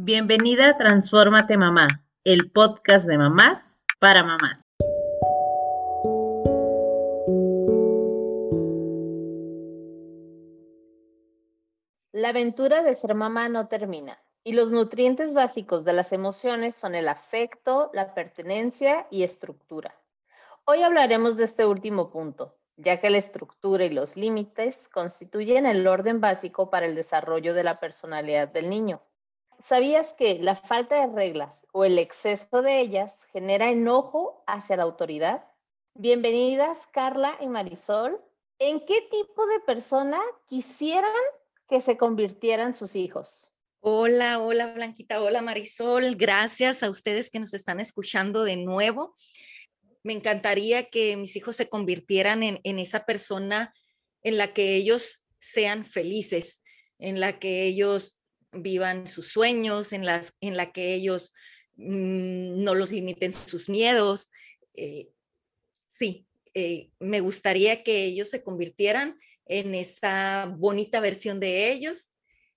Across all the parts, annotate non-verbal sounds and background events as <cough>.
Bienvenida a Transfórmate Mamá, el podcast de mamás para mamás. La aventura de ser mamá no termina y los nutrientes básicos de las emociones son el afecto, la pertenencia y estructura. Hoy hablaremos de este último punto, ya que la estructura y los límites constituyen el orden básico para el desarrollo de la personalidad del niño. ¿Sabías que la falta de reglas o el exceso de ellas genera enojo hacia la autoridad? Bienvenidas Carla y Marisol. ¿En qué tipo de persona quisieran que se convirtieran sus hijos? Hola, hola Blanquita, hola Marisol. Gracias a ustedes que nos están escuchando de nuevo. Me encantaría que mis hijos se convirtieran en, en esa persona en la que ellos sean felices, en la que ellos vivan sus sueños, en, las, en la que ellos mm, no los limiten sus miedos. Eh, sí, eh, me gustaría que ellos se convirtieran en esa bonita versión de ellos,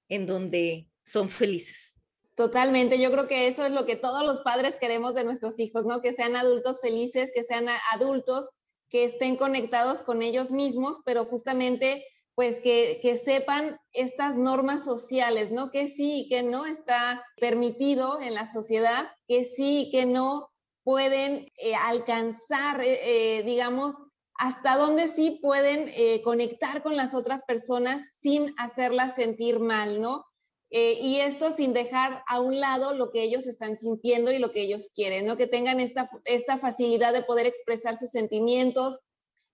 en donde son felices. Totalmente, yo creo que eso es lo que todos los padres queremos de nuestros hijos, ¿no? Que sean adultos felices, que sean adultos que estén conectados con ellos mismos, pero justamente pues que, sepan estas normas sociales, ¿no? Que sí y que no está permitido en la sociedad, que sí y que no pueden eh, alcanzar, eh, eh, digamos, hasta dónde sí pueden conectar con las otras personas sin hacerlas sentir mal, ¿no? y esto sin dejar a un lado lo que ellos están sintiendo y lo que ellos quieren, ¿no? Que tengan esta, esta facilidad de poder expresar sus sentimientos,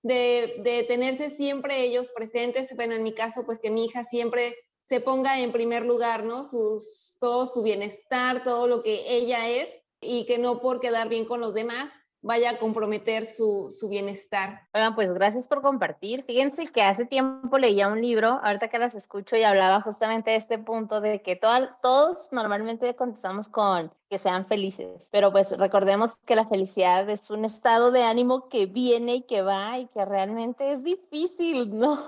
de, tenerse siempre ellos presentes, bueno, en mi caso, pues que mi hija siempre se ponga en primer lugar, ¿no? Sus, todo su bienestar, todo lo que ella es y que no por quedar bien con los demás vaya a comprometer su, bienestar. Oigan, pues gracias por compartir. Fíjense que hace tiempo leía un libro, ahorita que las escucho y hablaba justamente de este punto de que todos normalmente contestamos con que sean felices, pero pues recordemos que la felicidad es un estado de ánimo que viene y que va y que realmente es difícil, <laughs> ¿no?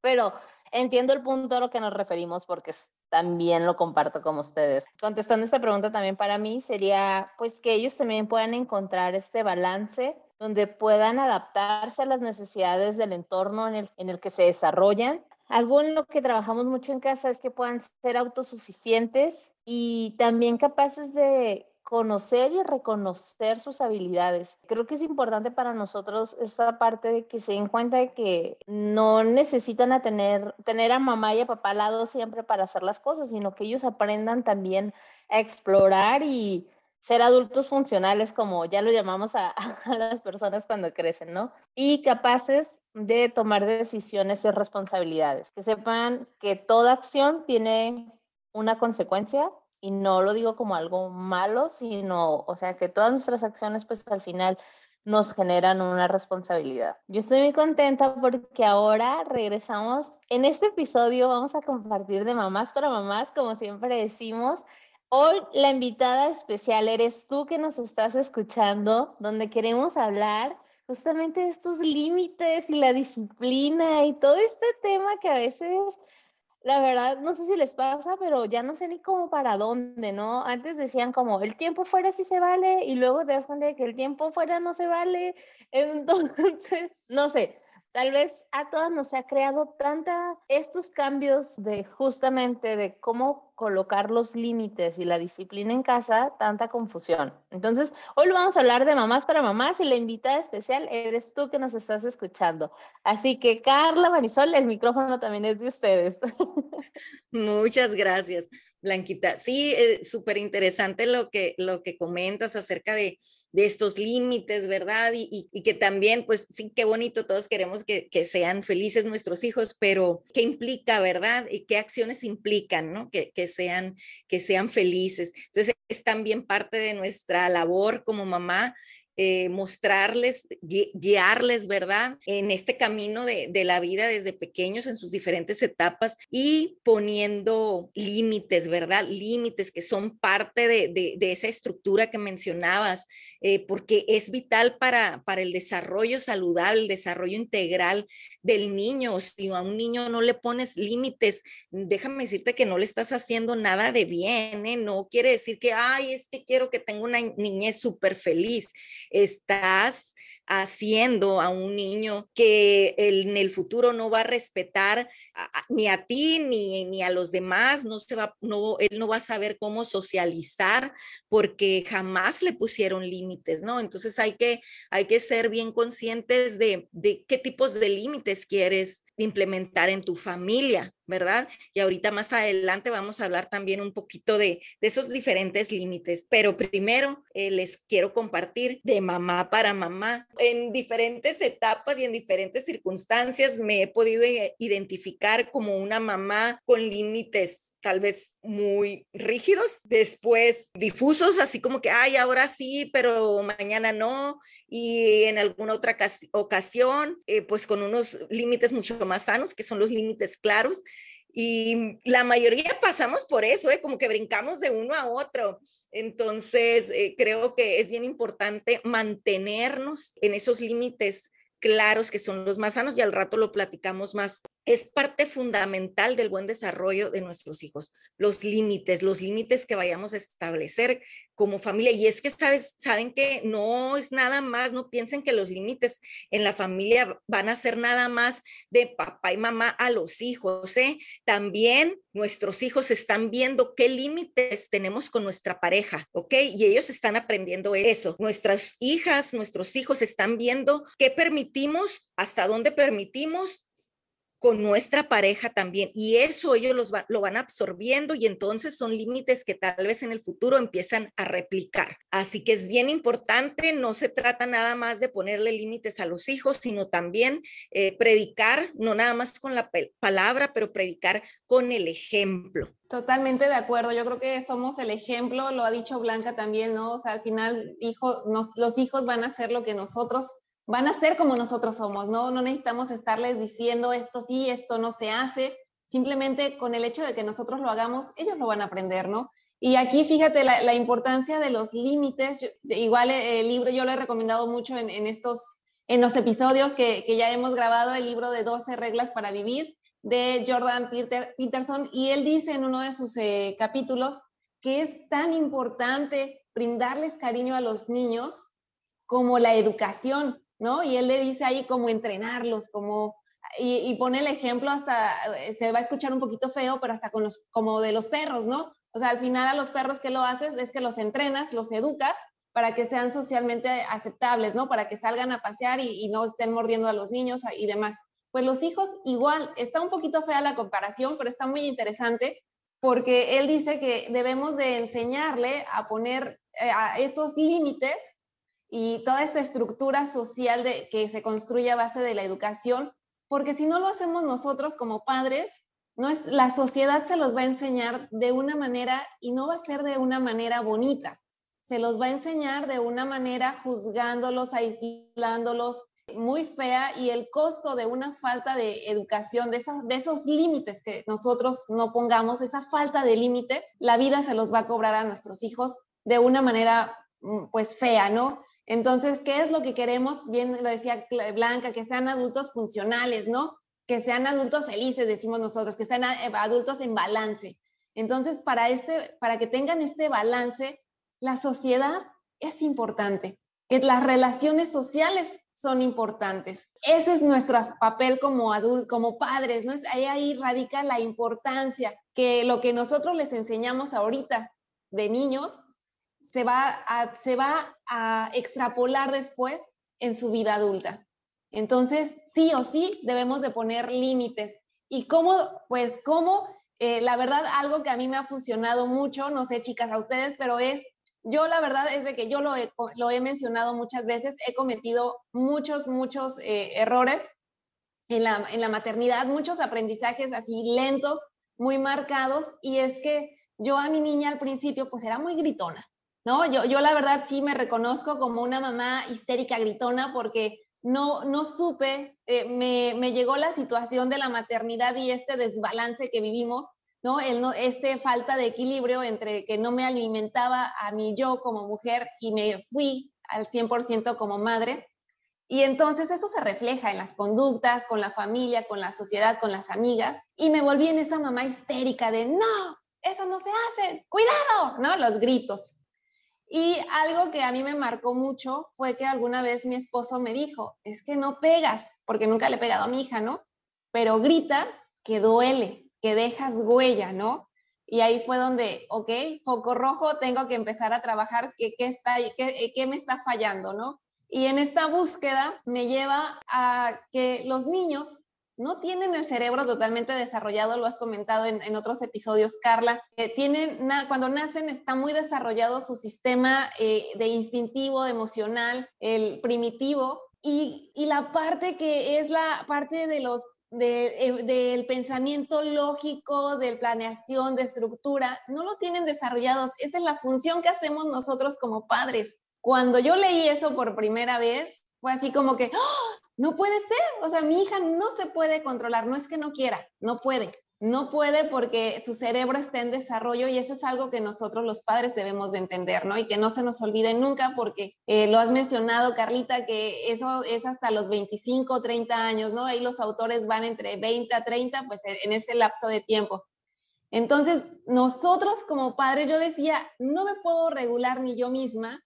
Pero entiendo el punto a lo que nos referimos porque también lo comparto con ustedes. Contestando esta pregunta también para mí sería pues que ellos también puedan encontrar este balance donde puedan adaptarse a las necesidades del entorno en el, en el que se desarrollan. Algo en lo que trabajamos mucho en casa es que puedan ser autosuficientes y también capaces de conocer y reconocer sus habilidades. Creo que es importante para nosotros esta parte de que se den cuenta de que no necesitan a tener, tener a mamá y a papá al lado siempre para hacer las cosas, sino que ellos aprendan también a explorar y ser adultos funcionales, como ya lo llamamos a, <laughs> a las personas cuando crecen, ¿no? Y capaces de tomar decisiones y responsabilidades, que sepan que toda acción tiene una consecuencia y no lo digo como algo malo, sino, o sea, que todas nuestras acciones pues al final nos generan una responsabilidad. Yo estoy muy contenta porque ahora regresamos. En este episodio vamos a compartir de mamás para mamás, como siempre decimos. Hoy la invitada especial eres tú que nos estás escuchando, donde queremos hablar justamente de estos límites y la disciplina y todo este tema que a veces la verdad, no sé si les pasa, pero ya no sé ni cómo para dónde, ¿no? Antes decían como, el tiempo fuera sí se vale, y luego te das cuenta de que el tiempo fuera no se vale. Entonces, <laughs> no sé, Tal vez a todas nos ha creado tanta estos cambios de justamente de cómo colocar los límites y la disciplina en casa, tanta confusión. Entonces, hoy lo vamos a hablar de mamás para mamás y la invitada especial eres tú que nos estás escuchando. Así que Carla Marisol, el micrófono también es de ustedes. <laughs> Muchas gracias. Blanquita. Sí, eh, súper interesante lo que, lo que comentas acerca de, de estos límites, ¿verdad? Y, y, que también, pues sí, qué bonito, todos queremos que, que, sean felices nuestros hijos, pero ¿qué implica, verdad? ¿Y qué acciones implican, ¿no? Que, que, sean, que sean felices. Entonces, es también parte de nuestra labor como mamá eh, mostrarles, guiarles, ¿verdad? En este camino de, la vida desde pequeños, en sus diferentes etapas y poniendo límites, ¿verdad? Límites que son parte de, esa estructura que mencionabas, eh, porque es vital para, para el desarrollo saludable, el desarrollo integral del niño. Si a un niño no le pones límites, déjame decirte que no le estás haciendo nada de bien, ¿eh? No quiere decir que, ay, es que quiero que tenga una niñez súper feliz estás haciendo a un niño que en el futuro no va a respetar ni a ti ni, ni, a los demás, no se va, no, él no va a saber cómo socializar porque jamás le pusieron límites, ¿no? Entonces hay que, hay que ser bien conscientes de, de qué tipos de límites quieres implementar en tu familia, ¿verdad? Y ahorita más adelante vamos a hablar también un poquito de, de esos diferentes límites, pero primero eh, les quiero compartir de mamá para mamá. En diferentes etapas y en diferentes circunstancias me he podido identificar como una mamá con límites tal vez muy rígidos, después difusos, así como que, ay, ahora sí, pero mañana no, y en alguna otra ocasión, eh, pues con unos límites mucho más sanos, que son los límites claros. Y la mayoría pasamos por eso, ¿eh? como que brincamos de uno a otro. Entonces, eh, creo que es bien importante mantenernos en esos límites claros que son los más sanos y al rato lo platicamos más es parte fundamental del buen desarrollo de nuestros hijos, los límites, los límites que vayamos a establecer como familia. Y es que sabes, saben que no es nada más, no piensen que los límites en la familia van a ser nada más de papá y mamá a los hijos. ¿eh? También nuestros hijos están viendo qué límites tenemos con nuestra pareja, ¿ok? Y ellos están aprendiendo eso. Nuestras hijas, nuestros hijos están viendo qué permitimos, hasta dónde permitimos con nuestra pareja también. Y eso ellos los lo van absorbiendo y entonces son límites que tal vez en el futuro empiezan a replicar. Así que es bien importante, no se trata nada más de ponerle límites a los hijos, sino también eh, predicar, no nada más con la palabra, pero predicar con el ejemplo. Totalmente de acuerdo. Yo creo que somos el ejemplo, lo ha dicho Blanca también, ¿no? O sea, al final hijo, los hijos van a hacer lo que nosotros van a ser como nosotros somos, ¿no? No necesitamos estarles diciendo esto sí, esto no se hace. Simplemente con el hecho de que nosotros lo hagamos, ellos lo van a aprender, ¿no? Y aquí fíjate la, importancia de los límites. igual eh, el libro yo lo he recomendado mucho en, estos, en los episodios que, ya hemos grabado, el libro de 12 reglas para vivir de Jordan Peter, Peterson. Y él dice en uno de sus eh, capítulos que es tan importante brindarles cariño a los niños como la educación. ¿No? Y él le dice ahí cómo entrenarlos, como, y, pone el ejemplo hasta, eh, se va a escuchar un poquito feo, pero hasta con los, como de los perros, ¿no? O sea, al final a los perros que lo haces es que los entrenas, los educas para que sean socialmente aceptables, ¿no? Para que salgan a pasear y, y no estén mordiendo a los niños y demás. Pues los hijos igual, está un poquito fea la comparación, pero está muy interesante porque él dice que debemos de enseñarle a poner eh, a estos límites y toda esta estructura social de, que se construye a base de la educación, porque si no lo hacemos nosotros como padres, no es, la sociedad se los va a enseñar de una manera y no va a ser de una manera bonita. Se los va a enseñar de una manera juzgándolos, aislándolos, muy fea y el costo de una falta de educación, de, de esos límites que nosotros no pongamos, esa falta de límites, la vida se los va a cobrar a nuestros hijos de una manera mm, pues fea, ¿no? Entonces, ¿qué es lo que queremos? Bien lo decía Blanca, que sean adultos funcionales, ¿no? Que sean adultos felices, decimos nosotros, que sean eh, adultos en balance. Entonces, para, este, para que tengan este balance, la sociedad es importante, que las relaciones sociales son importantes. Ese es nuestro papel como adultos, como padres, ¿no? Ahí, ahí radica la importancia que lo que nosotros les enseñamos ahorita de niños se va a, se va a extrapolar después en su vida adulta. Entonces, sí o sí debemos de poner límites. ¿Y cómo? Pues cómo, eh, la verdad, algo que a mí me ha funcionado mucho, no sé chicas a ustedes, pero es, yo la verdad es de que yo lo he, lo he mencionado muchas veces, he cometido muchos, muchos eh, errores en la, en la maternidad, muchos aprendizajes así lentos, muy marcados, y es que yo a mi niña al principio pues era muy gritona, ¿no? Yo, yo la verdad sí me reconozco como una mamá histérica, gritona, porque no, no supe, eh, me, me, llegó la situación de la maternidad y este desbalance que vivimos, ¿no? El, no este falta de equilibrio entre que no me alimentaba a mí yo como mujer y me fui al 100% como madre. Y entonces eso se refleja en las conductas, con la familia, con la sociedad, con las amigas. Y me volví en esa mamá histérica de, no, eso no se hace, cuidado, ¿no? Los gritos. Y algo que a mí me marcó mucho fue que alguna vez mi esposo me dijo, es que no pegas, porque nunca le he pegado a mi hija, ¿no? Pero gritas que duele, que dejas huella, ¿no? Y ahí fue donde, ok, foco rojo, tengo que empezar a trabajar qué, qué, está, qué, qué me está fallando, ¿no? Y en esta búsqueda me lleva a que los niños no tienen el cerebro totalmente desarrollado, lo has comentado en, otros episodios, Carla. tienen, cuando nacen está muy desarrollado su sistema eh, de instintivo, emocional, el primitivo, y, la parte que es la parte de los eh, del pensamiento lógico, de planeación, de estructura, no lo tienen desarrollados. Esa es la función que hacemos nosotros como padres. Cuando yo leí eso por primera vez, fue así como que, ¡oh! No puede ser, o sea, mi hija no se puede controlar, no es que no quiera, no puede. No puede porque su cerebro está en desarrollo y eso es algo que nosotros los padres debemos de entender, ¿no? Y que no se nos olvide nunca porque eh, lo has mencionado, Carlita, que eso es hasta los 25, 30 años, ¿no? Ahí los autores van entre 20 a 30, pues en ese lapso de tiempo. Entonces, nosotros como padres, yo decía, no me puedo regular ni yo misma,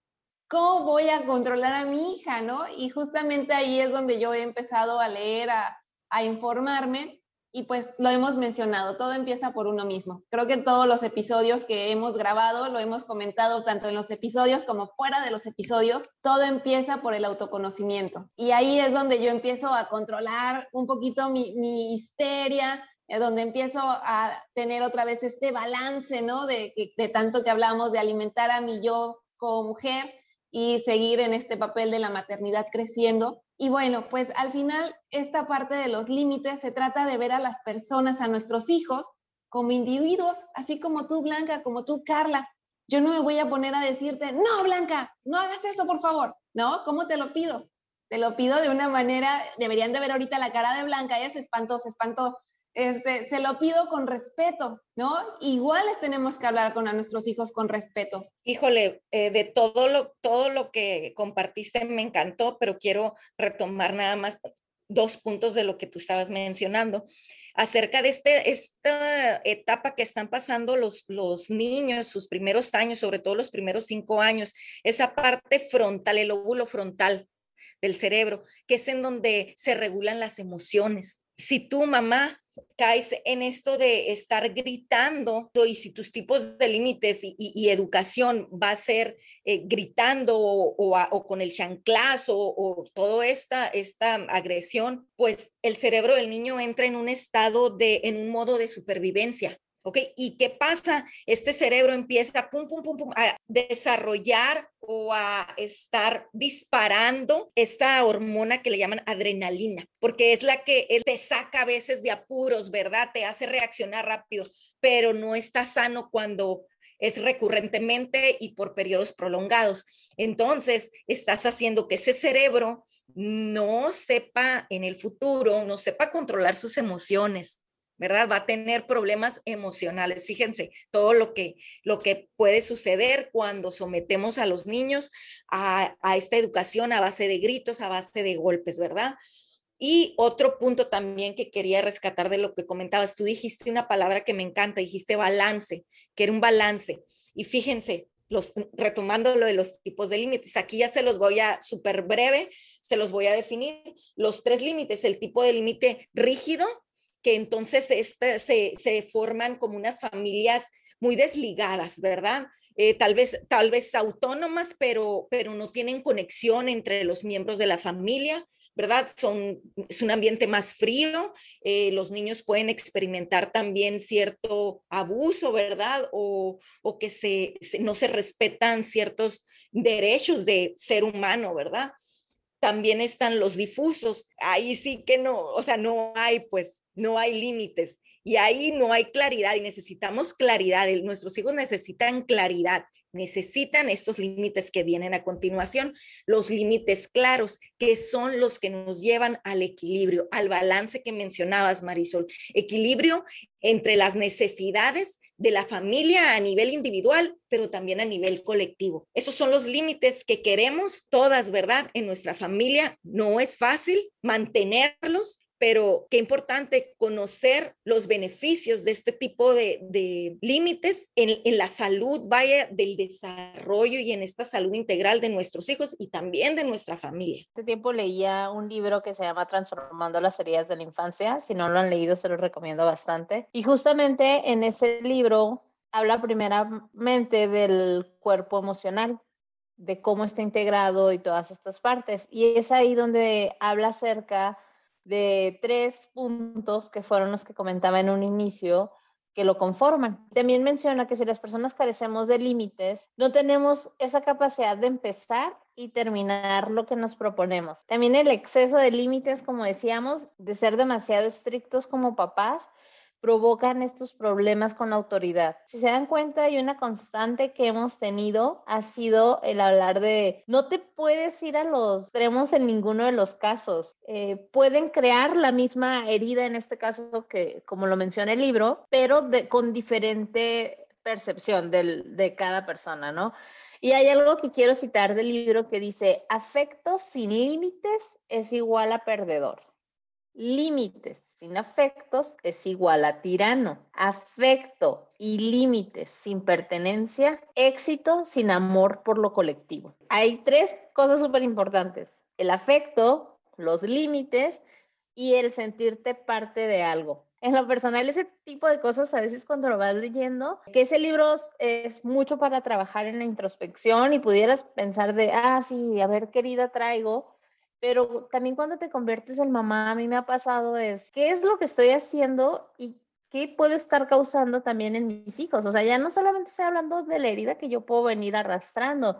¿cómo voy a controlar a mi hija, no? Y justamente ahí es donde yo he empezado a leer, a, informarme y pues lo hemos mencionado, todo empieza por uno mismo. Creo que todos los episodios que hemos grabado, lo hemos comentado tanto en los episodios como fuera de los episodios, todo empieza por el autoconocimiento. Y ahí es donde yo empiezo a controlar un poquito mi, mi histeria, eh, donde empiezo a tener otra vez este balance, ¿no? De, de tanto que hablamos de alimentar a mi yo como mujer y seguir en este papel de la maternidad creciendo. Y bueno, pues al final esta parte de los límites se trata de ver a las personas, a nuestros hijos, como individuos, así como tú, Blanca, como tú, Carla. Yo no me voy a poner a decirte, no, Blanca, no hagas eso, por favor. No, ¿cómo te lo pido? Te lo pido de una manera, deberían de ver ahorita la cara de Blanca, ella se espantó, se espantó. Este, se lo pido con respeto, ¿no? Iguales tenemos que hablar con a nuestros hijos con respeto. Híjole, eh, de todo lo, todo lo que compartiste me encantó, pero quiero retomar nada más dos puntos de lo que tú estabas mencionando acerca de este, esta etapa que están pasando los, los niños, sus primeros años, sobre todo los primeros cinco años, esa parte frontal, el óvulo frontal del cerebro, que es en donde se regulan las emociones. Si tu mamá caes en esto de estar gritando y si tus tipos de límites y, educación va a ser eh, gritando o, con el chanclazo o, toda esta, esta agresión, pues el cerebro del niño entra en un estado de, en un modo de supervivencia. ¿Ok? ¿Y qué pasa? Este cerebro empieza pum, pum, pum, pum, a desarrollar o a estar disparando esta hormona que le llaman adrenalina, porque es la que te saca a veces de apuros, ¿verdad? Te hace reaccionar rápido, pero no está sano cuando es recurrentemente y por periodos prolongados. Entonces, estás haciendo que ese cerebro no sepa en el futuro, no sepa controlar sus emociones, ¿verdad? Va a tener problemas emocionales. Fíjense todo lo que, lo que puede suceder cuando sometemos a los niños a, esta educación a base de gritos, a base de golpes, ¿verdad? Y otro punto también que quería rescatar de lo que comentabas, tú dijiste una palabra que me encanta, dijiste balance, que era un balance. Y fíjense, los, retomando lo de los tipos de límites, aquí ya se los voy a, súper breve, se los voy a definir. Los tres límites, el tipo de límite rígido, que entonces se, se, forman como unas familias muy desligadas, ¿verdad? Eh, tal, vez, tal vez autónomas, pero, pero no tienen conexión entre los miembros de la familia, ¿verdad? Son, es un ambiente más frío, eh, los niños pueden experimentar también cierto abuso, ¿verdad? O, o que se, no se respetan ciertos derechos de ser humano, ¿verdad? También están los difusos, ahí sí que no, o sea, no hay pues no hay límites. Y ahí no hay claridad y necesitamos claridad. Nuestros hijos necesitan claridad necesitan estos límites que vienen a continuación, los límites claros, que son los que nos llevan al equilibrio, al balance que mencionabas, Marisol. Equilibrio entre las necesidades de la familia a nivel individual, pero también a nivel colectivo. Esos son los límites que queremos todas, ¿verdad? En nuestra familia no es fácil mantenerlos, pero qué importante conocer los beneficios de este tipo de, límites en, la salud, vaya, del desarrollo y en esta salud integral de nuestros hijos y también de nuestra familia. Hace tiempo leía un libro que se llama Transformando las heridas de la infancia. Si no lo han leído, se lo recomiendo bastante. Y justamente en ese libro habla primeramente del cuerpo emocional de cómo está integrado y todas estas partes. Y es ahí donde habla acerca de tres puntos que fueron los que comentaba en un inicio que lo conforman. También menciona que si las personas carecemos de límites, no tenemos esa capacidad de empezar y terminar lo que nos proponemos. También el exceso de límites, como decíamos, de ser demasiado estrictos como papás, provocan estos problemas con la autoridad. Si se dan cuenta, hay una constante que hemos tenido, ha sido el hablar de no te puedes ir a los extremos en ninguno de los casos. Eh, pueden crear la misma herida en este caso que, como lo menciona el libro, pero con diferente percepción de cada persona, ¿no? Y hay algo que quiero citar del libro que dice, afecto sin límites es igual a perdedor. Límites sin afectos es igual a tirano. Afecto y límites sin pertenencia, éxito sin amor por lo colectivo. Hay tres cosas súper importantes. El afecto, los límites y el sentirte parte de algo. En lo personal, ese tipo de cosas a veces cuando lo vas leyendo, que ese libro es mucho para trabajar en la introspección y pudieras pensar de, ah, sí, a ver qué herida traigo, pero también cuando te conviertes en mamá, a mí me ha pasado es, ¿qué es lo que estoy haciendo y qué puede estar causando también en mis hijos? O sea, ya no solamente estoy hablando de la herida que yo puedo venir arrastrando,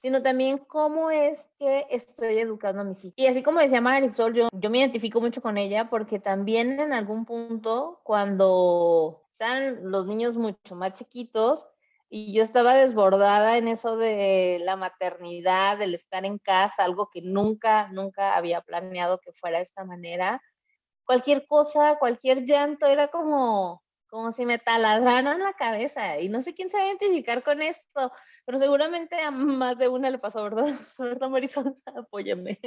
sino también cómo es que estoy educando a mis hijos. Y así como decía Marisol, yo, yo me identifico mucho con ella porque también en algún punto, cuando están los niños mucho más chiquitos, y yo estaba desbordada en eso de la maternidad, del estar en casa, algo que nunca, nunca había planeado que fuera de esta manera. Cualquier cosa, cualquier llanto era como, como si me taladraran la cabeza y no sé quién se va a identificar con esto, pero seguramente a más de una le pasó, ¿verdad? <laughs> ¿Verdad, Marisol? <laughs> Apóyame.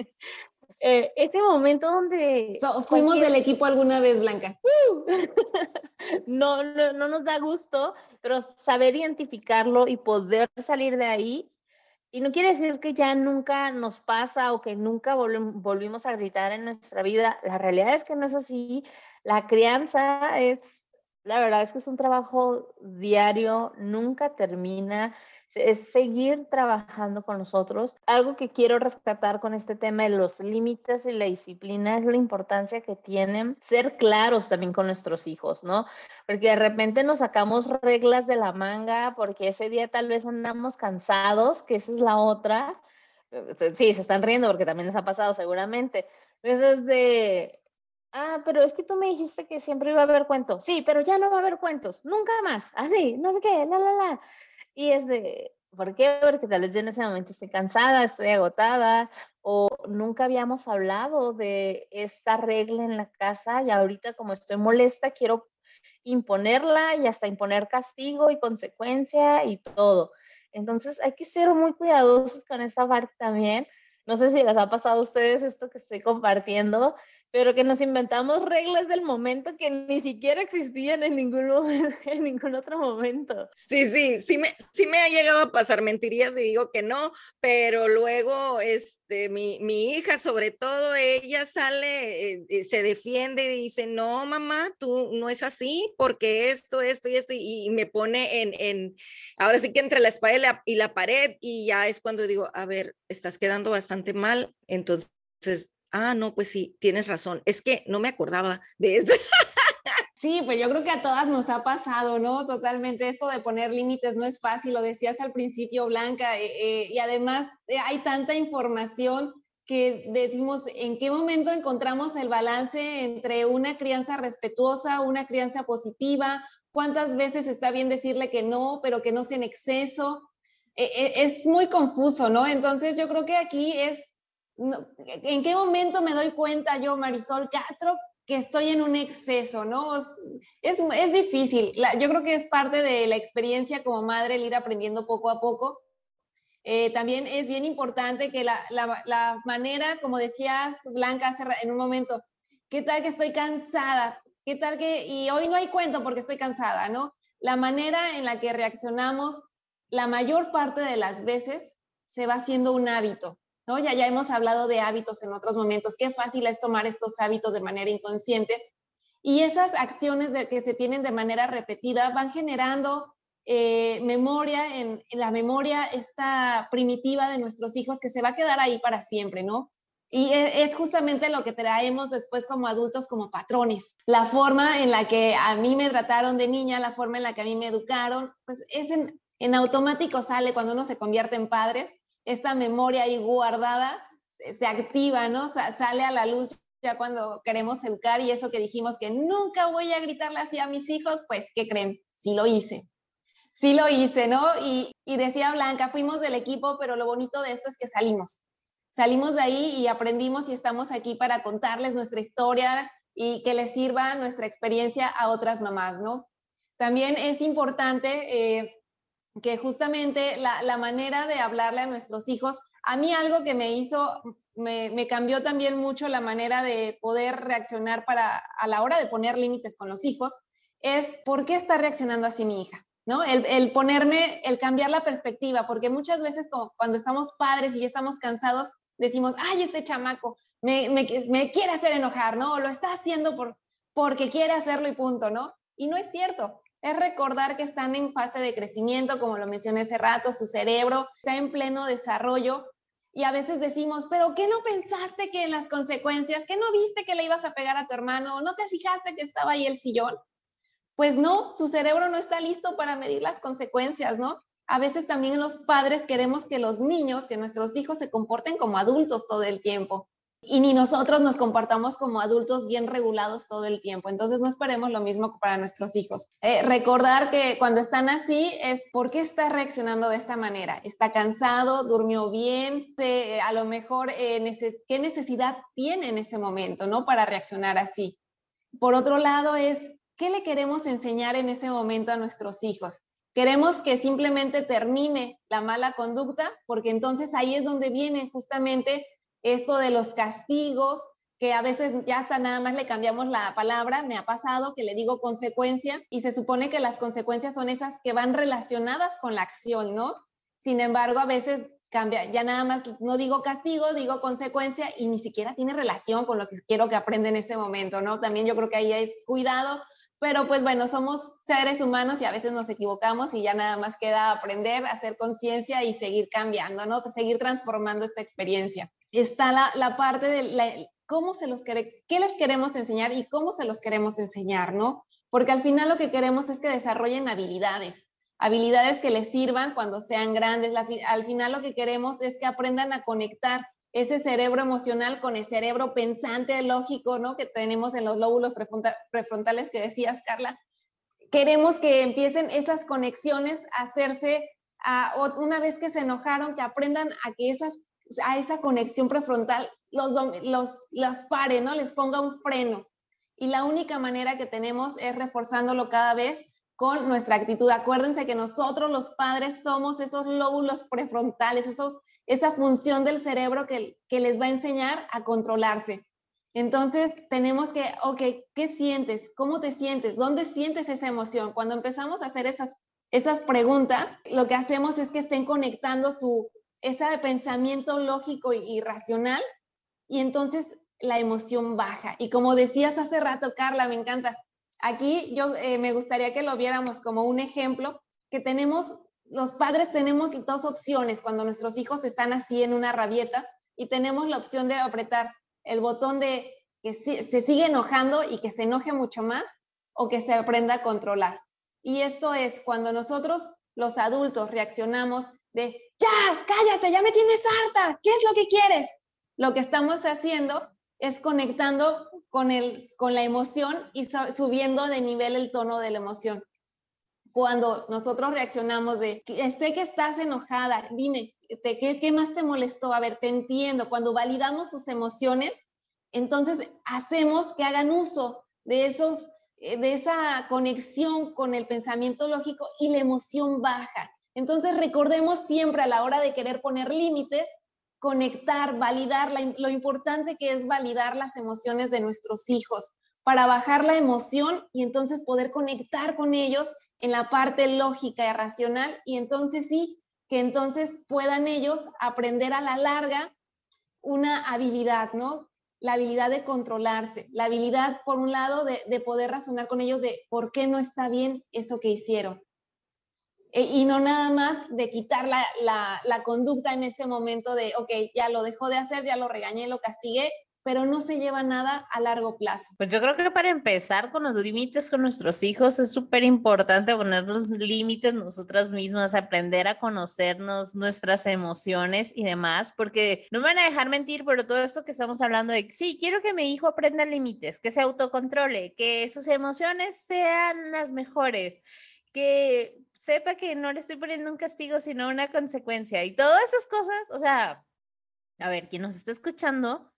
Eh, ese momento donde... fuimos del equipo alguna vez, Blanca. <laughs> no, no, no nos da gusto, pero saber identificarlo y poder salir de ahí y no quiere decir que ya nunca nos pasa o que nunca volvimos a gritar en nuestra vida. La realidad es que no es así. La crianza es, la verdad es que es un trabajo diario, nunca termina es seguir trabajando con nosotros. Algo que quiero rescatar con este tema de los límites y la disciplina es la importancia que tienen ser claros también con nuestros hijos, ¿no? Porque de repente nos sacamos reglas de la manga porque ese día tal vez andamos cansados, que esa es la otra. Sí, se están riendo porque también les ha pasado seguramente. Eso es de, Ah, pero es que tú me dijiste que siempre iba a haber cuentos. Sí, pero ya no va a haber cuentos, nunca más. Así, no sé qué, la, la, la. Y es de, ¿por qué? Porque tal vez yo en ese momento estoy cansada, estoy agotada, o nunca habíamos hablado de esta regla en la casa y ahorita como estoy molesta quiero imponerla y hasta imponer castigo y consecuencia y todo. Entonces hay que ser muy cuidadosos con esa parte también. No sé si les ha pasado a ustedes esto que estoy compartiendo, pero que nos inventamos reglas del momento que ni siquiera existían en ningún, <laughs> en ningún otro momento. Sí, sí, sí me, sí me ha llegado a pasar, mentirías y digo que no, pero luego este, mi, mi hija, sobre todo, ella sale, eh, se defiende y dice, no, mamá, tú no es así, porque esto, esto y esto, y, y me pone en, en, ahora sí que entre la espalda y la, y la pared, y ya es cuando digo, a ver, estás quedando bastante mal, entonces ah, no, pues sí, tienes razón. Es que no me acordaba de esto. <laughs> Sí, pues yo creo que a todas nos ha pasado, ¿no? Totalmente esto de poner límites no es fácil, lo decías al principio, Blanca, eh, eh, y además eh, hay tanta información que decimos en qué momento encontramos el balance entre una crianza respetuosa, una crianza positiva, cuántas veces está bien decirle que no, pero que no sea en exceso. E, e, es muy confuso, ¿no? Entonces yo creo que aquí es, ¿en qué momento me doy cuenta yo, Marisol Castro, que estoy en un exceso, ¿no? Es, es difícil. yo creo que es parte de la experiencia como madre el ir aprendiendo poco a poco. Eh, también es bien importante que la, la, la, manera, como decías Blanca hace en un momento, ¿qué tal que estoy cansada? ¿Qué tal que, y hoy no hay cuento porque estoy cansada, ¿no? La manera en la que reaccionamos la mayor parte de las veces se va haciendo un hábito, ¿no? Ya, ya hemos hablado de hábitos en otros momentos, qué fácil es tomar estos hábitos de manera inconsciente y esas acciones de, que se tienen de manera repetida van generando eh, memoria, en, la memoria esta primitiva de nuestros hijos que se va a quedar ahí para siempre, ¿no? Y e, es justamente lo que traemos después como adultos como patrones. La forma en la que a mí me trataron de niña, la forma en la que a mí me educaron, pues es en, en automático sale cuando uno se convierte en padres, esta memoria ahí guardada se activa, ¿no? sale a la luz ya cuando queremos educar y eso que dijimos que nunca voy a gritarle así a mis hijos, pues, ¿qué creen? Sí lo hice. Sí lo hice, ¿no? Y, decía Blanca, fuimos del equipo, pero lo bonito de esto es que salimos salimos de ahí y aprendimos y estamos aquí para contarles nuestra historia y que les sirva nuestra experiencia a otras mamás, ¿no? También es importante eh, que justamente la, manera de hablarle a nuestros hijos, a mí algo que me hizo, me, cambió también mucho la manera de poder reaccionar para a la hora de poner límites con los hijos, es por qué está reaccionando así mi hija. ¿no? El, el, ponerme, el cambiar la perspectiva, porque muchas veces cuando estamos padres y estamos cansados, decimos, ay, este chamaco me, me, me quiere hacer enojar, ¿no? O lo está haciendo por, porque quiere hacerlo y punto, ¿no? Y no es cierto. Es recordar que están en fase de crecimiento, como lo mencioné hace rato, su cerebro está en pleno desarrollo y a veces decimos, pero ¿qué no pensaste que en las consecuencias, que no viste que le ibas a pegar a tu hermano, no te fijaste que estaba ahí el sillón? Pues no, su cerebro no está listo para medir las consecuencias, ¿no? a veces también los padres queremos que los niños, que nuestros hijos se comporten como adultos todo el tiempo. Y ni nosotros nos comportamos como adultos bien regulados todo el tiempo. Entonces no esperemos lo mismo para nuestros hijos. Eh, recordar que cuando están así es por qué está reaccionando de esta manera. Está cansado, durmió bien, a lo mejor eh, qué necesidad tiene en ese momento, ¿no? Para reaccionar así. Por otro lado es, ¿qué le queremos enseñar en ese momento a nuestros hijos? Queremos que simplemente termine la mala conducta, porque entonces ahí es donde viene justamente esto de los castigos, que a veces ya hasta nada más le cambiamos la palabra, me ha pasado que le digo consecuencia y se supone que las consecuencias son esas que van relacionadas con la acción, ¿no? Sin embargo, a veces cambia, ya nada más no digo castigo, digo consecuencia y ni siquiera tiene relación con lo que quiero que aprenda en ese momento, ¿no? También yo creo que ahí es cuidado pero pues bueno, somos seres humanos y a veces nos equivocamos y ya nada más queda aprender, hacer conciencia y seguir cambiando, ¿no? Seguir transformando esta experiencia. Está la, la parte de cómo se los quiere, qué les queremos enseñar y cómo se los queremos enseñar, ¿no? Porque al final lo que queremos es que desarrollen habilidades, habilidades que les sirvan cuando sean grandes. al final lo que queremos es que aprendan a conectar ese cerebro emocional con el cerebro pensante, lógico, ¿no? Que tenemos en los lóbulos prefrontales que decías, Carla. Queremos que empiecen esas conexiones a hacerse, a, una vez que se enojaron, que aprendan a que esas, a esa conexión prefrontal los, los, los pare, ¿no? Les ponga un freno. Y la única manera que tenemos es reforzándolo cada vez con nuestra actitud. Acuérdense que nosotros los padres somos esos lóbulos prefrontales, esos esa función del cerebro que, les va a enseñar a controlarse. Entonces, tenemos que, ok, ¿qué sientes? ¿Cómo te sientes? ¿Dónde sientes esa emoción? Cuando empezamos a hacer esas, esas preguntas, lo que hacemos es que estén conectando su, ese pensamiento lógico y, racional y entonces la emoción baja. Y como decías hace rato, Carla, me encanta. Aquí yo eh, me gustaría que lo viéramos como un ejemplo, que tenemos los padres tenemos dos opciones cuando nuestros hijos están así en una rabieta y tenemos la opción de apretar el botón de que se, sigue enojando y que se enoje mucho más o que se aprenda a controlar. Y esto es cuando nosotros, los adultos, reaccionamos de, ya, cállate, ya me tienes harta, ¿qué es lo que quieres? lo que estamos haciendo es conectando con, el, con la emoción y subiendo de nivel el tono de la emoción. Cuando nosotros reaccionamos de, sé que estás enojada, dime, ¿qué, ¿qué más te molestó? A ver, te entiendo. Cuando validamos sus emociones, entonces hacemos que hagan uso de esos eh, de esa conexión con el pensamiento lógico y la emoción baja. Entonces recordemos siempre a la hora de querer poner límites, conectar, validar, lo importante que es validar las emociones de nuestros hijos para bajar la emoción y entonces poder conectar con ellos en la parte lógica y racional y entonces sí, que entonces puedan ellos aprender a la larga una habilidad, ¿no? la habilidad de controlarse, la habilidad, por un lado, de, poder razonar con ellos de por qué no está bien eso que hicieron. E, y no nada más de quitar la, la, conducta en ese momento de, ok, ya lo dejó de hacer, ya lo regañé, lo castigué, pero no se lleva nada a largo plazo. Pues yo creo que para empezar con los límites con nuestros hijos es súper importante poner los límites nosotras mismas, aprender a conocernos, nuestras emociones y demás, porque no me van a dejar mentir, pero todo esto que estamos hablando de, sí, quiero que mi hijo aprenda límites, que se autocontrole, que sus emociones sean las mejores que sepa que no le estoy poniendo un castigo, sino una consecuencia y todas esas cosas, o sea, a ver, quien nos está escuchando,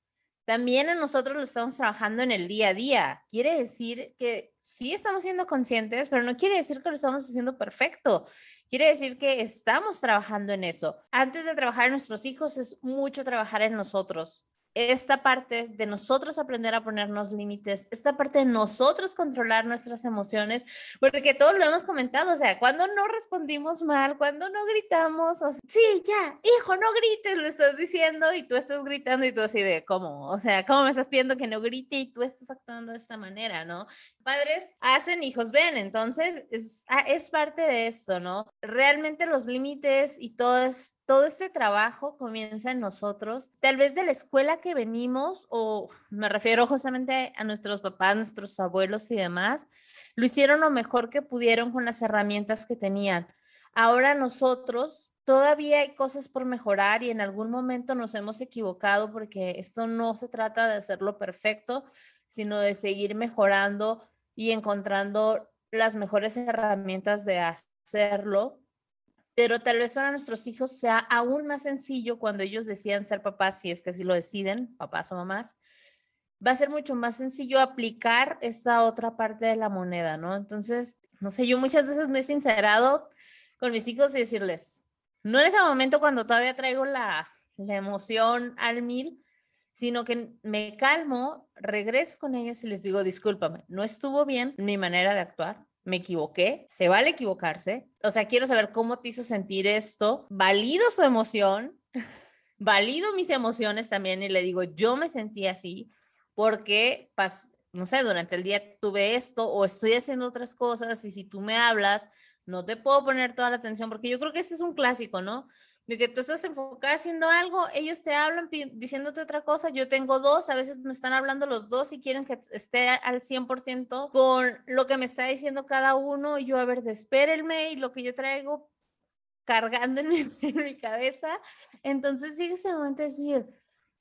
también en nosotros lo estamos trabajando en el día a día. Quiere decir que sí estamos siendo conscientes, pero no quiere decir que lo estamos haciendo perfecto. Quiere decir que estamos trabajando en eso. Antes de trabajar en nuestros hijos es mucho trabajar en nosotros esta parte de nosotros aprender a ponernos límites, esta parte de nosotros controlar nuestras emociones, porque todos lo hemos comentado, o sea, cuando no respondimos mal, cuando no gritamos, o sea, sí, ya, hijo, no grites, lo estás diciendo y tú estás gritando y tú así de, ¿cómo? O sea, ¿cómo me estás pidiendo que no grite y tú estás actuando de esta manera, ¿no? Padres hacen, hijos ven, entonces es, ah, es parte de esto, ¿no? Realmente los límites y todo es todo este trabajo comienza en nosotros, tal vez de la escuela que venimos, o me refiero justamente a nuestros papás, nuestros abuelos y demás, lo hicieron lo mejor que pudieron con las herramientas que tenían. Ahora nosotros todavía hay cosas por mejorar y en algún momento nos hemos equivocado porque esto no se trata de hacerlo perfecto, sino de seguir mejorando y encontrando las mejores herramientas de hacerlo pero tal vez para nuestros hijos sea aún más sencillo cuando ellos decidan ser papás, si es que así lo deciden, papás o mamás, va a ser mucho más sencillo aplicar esta otra parte de la moneda, ¿no? Entonces, no sé, yo muchas veces me he sincerado con mis hijos y decirles, no en ese momento cuando todavía traigo la, la emoción al mil, sino que me calmo, regreso con ellos y les digo, discúlpame, no estuvo bien mi manera de actuar, me equivoqué, se vale equivocarse. O sea, quiero saber cómo te hizo sentir esto, valido su emoción, <laughs> valido mis emociones también y le digo, yo me sentí así porque, no sé, durante el día tuve esto o estoy haciendo otras cosas y si tú me hablas, no te puedo poner toda la atención porque yo creo que ese es un clásico, ¿no? De que tú estás enfocada haciendo algo, ellos te hablan diciéndote otra cosa, yo tengo dos, a veces me están hablando los dos y quieren que esté al 100% con lo que me está diciendo cada uno, yo a ver, espérenme y lo que yo traigo cargando en mi, <laughs> en mi cabeza, entonces sigue ese momento de decir,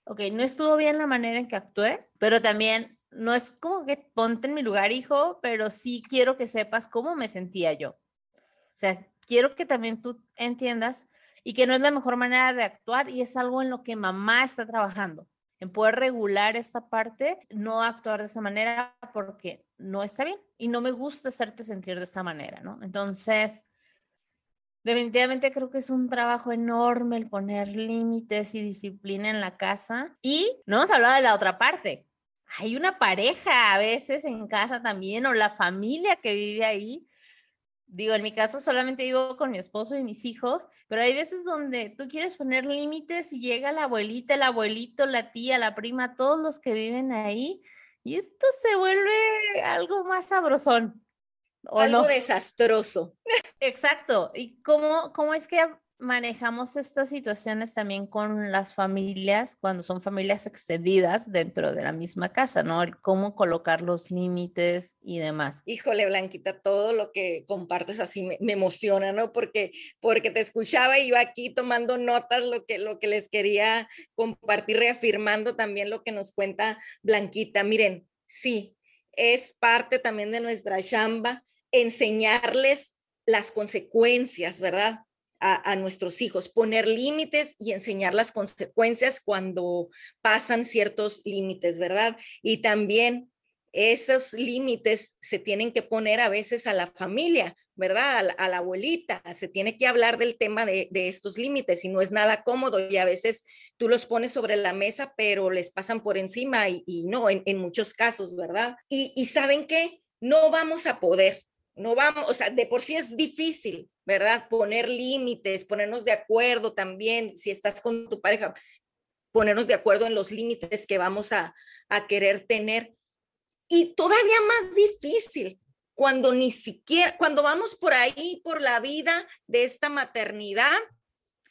ok, no estuvo bien la manera en que actué, pero también no es como que ponte en mi lugar, hijo, pero sí quiero que sepas cómo me sentía yo. O sea, quiero que también tú entiendas y que no es la mejor manera de actuar y es algo en lo que mamá está trabajando, en poder regular esta parte, no actuar de esa manera porque no está bien y no me gusta hacerte sentir de esta manera, ¿no? Entonces, definitivamente creo que es un trabajo enorme el poner límites y disciplina en la casa y no hemos hablado de la otra parte. Hay una pareja a veces en casa también o la familia que vive ahí digo, en mi caso solamente vivo con mi esposo y mis hijos, pero hay veces donde tú quieres poner límites y llega la abuelita, el abuelito, la tía, la prima, todos los que viven ahí, y esto se vuelve algo más sabrosón. ¿o algo desastroso. <laughs> Exacto. ¿Y cómo, cómo es que manejamos estas situaciones también con las familias cuando son familias extendidas dentro de la misma casa, ¿no? cómo colocar los límites y demás. Híjole, Blanquita, todo lo que compartes así me, emociona, ¿no? Porque, porque te escuchaba y yo aquí tomando notas lo que, lo que les quería compartir, reafirmando también lo que nos cuenta Blanquita. Miren, sí, es parte también de nuestra chamba enseñarles las consecuencias, ¿verdad? A, nuestros hijos, poner límites y enseñar las consecuencias cuando pasan ciertos límites, ¿verdad? Y también esos límites se tienen que poner a veces a la familia, ¿verdad? A la, abuelita, se tiene que hablar del tema de, estos límites y no es nada cómodo y a veces tú los pones sobre la mesa, pero les pasan por encima y, no, en, muchos casos, ¿verdad? Y, y saben qué, no vamos a poder, no vamos, o sea, de por sí es difícil, ¿verdad? Poner límites, ponernos de acuerdo también, si estás con tu pareja, ponernos de acuerdo en los límites que vamos a, a querer tener. Y todavía más difícil cuando ni siquiera, cuando vamos por ahí, por la vida de esta maternidad,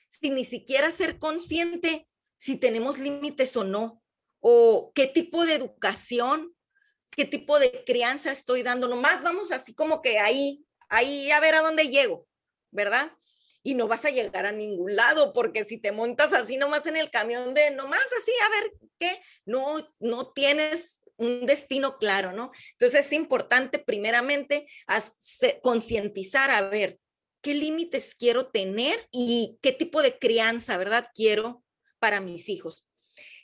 sin ni siquiera ser consciente si tenemos límites o no, o qué tipo de educación, qué tipo de crianza estoy dando. Nomás vamos así como que ahí, ahí a ver a dónde llego. ¿verdad? Y no vas a llegar a ningún lado, porque si te montas así nomás en el camión de nomás así, a ver qué, no, no tienes un destino claro, ¿no? Entonces es importante primeramente concientizar, a ver, qué límites quiero tener y qué tipo de crianza, ¿verdad? Quiero para mis hijos.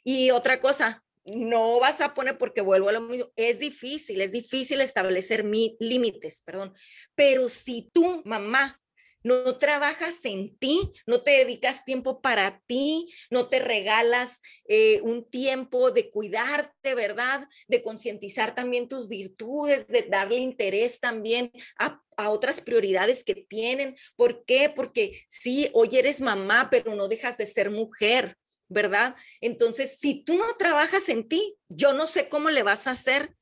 Y otra cosa, no vas a poner porque vuelvo a lo mismo, es difícil, es difícil establecer mi, límites, perdón, pero si tú, mamá, no trabajas en ti, no te dedicas tiempo para ti, no te regalas eh, un tiempo de cuidarte, ¿verdad? De concientizar también tus virtudes, de darle interés también a, a otras prioridades que tienen. ¿Por qué? Porque sí, hoy eres mamá, pero no dejas de ser mujer. ¿Verdad? Entonces, si tú no trabajas en ti, yo no sé cómo le vas a hacer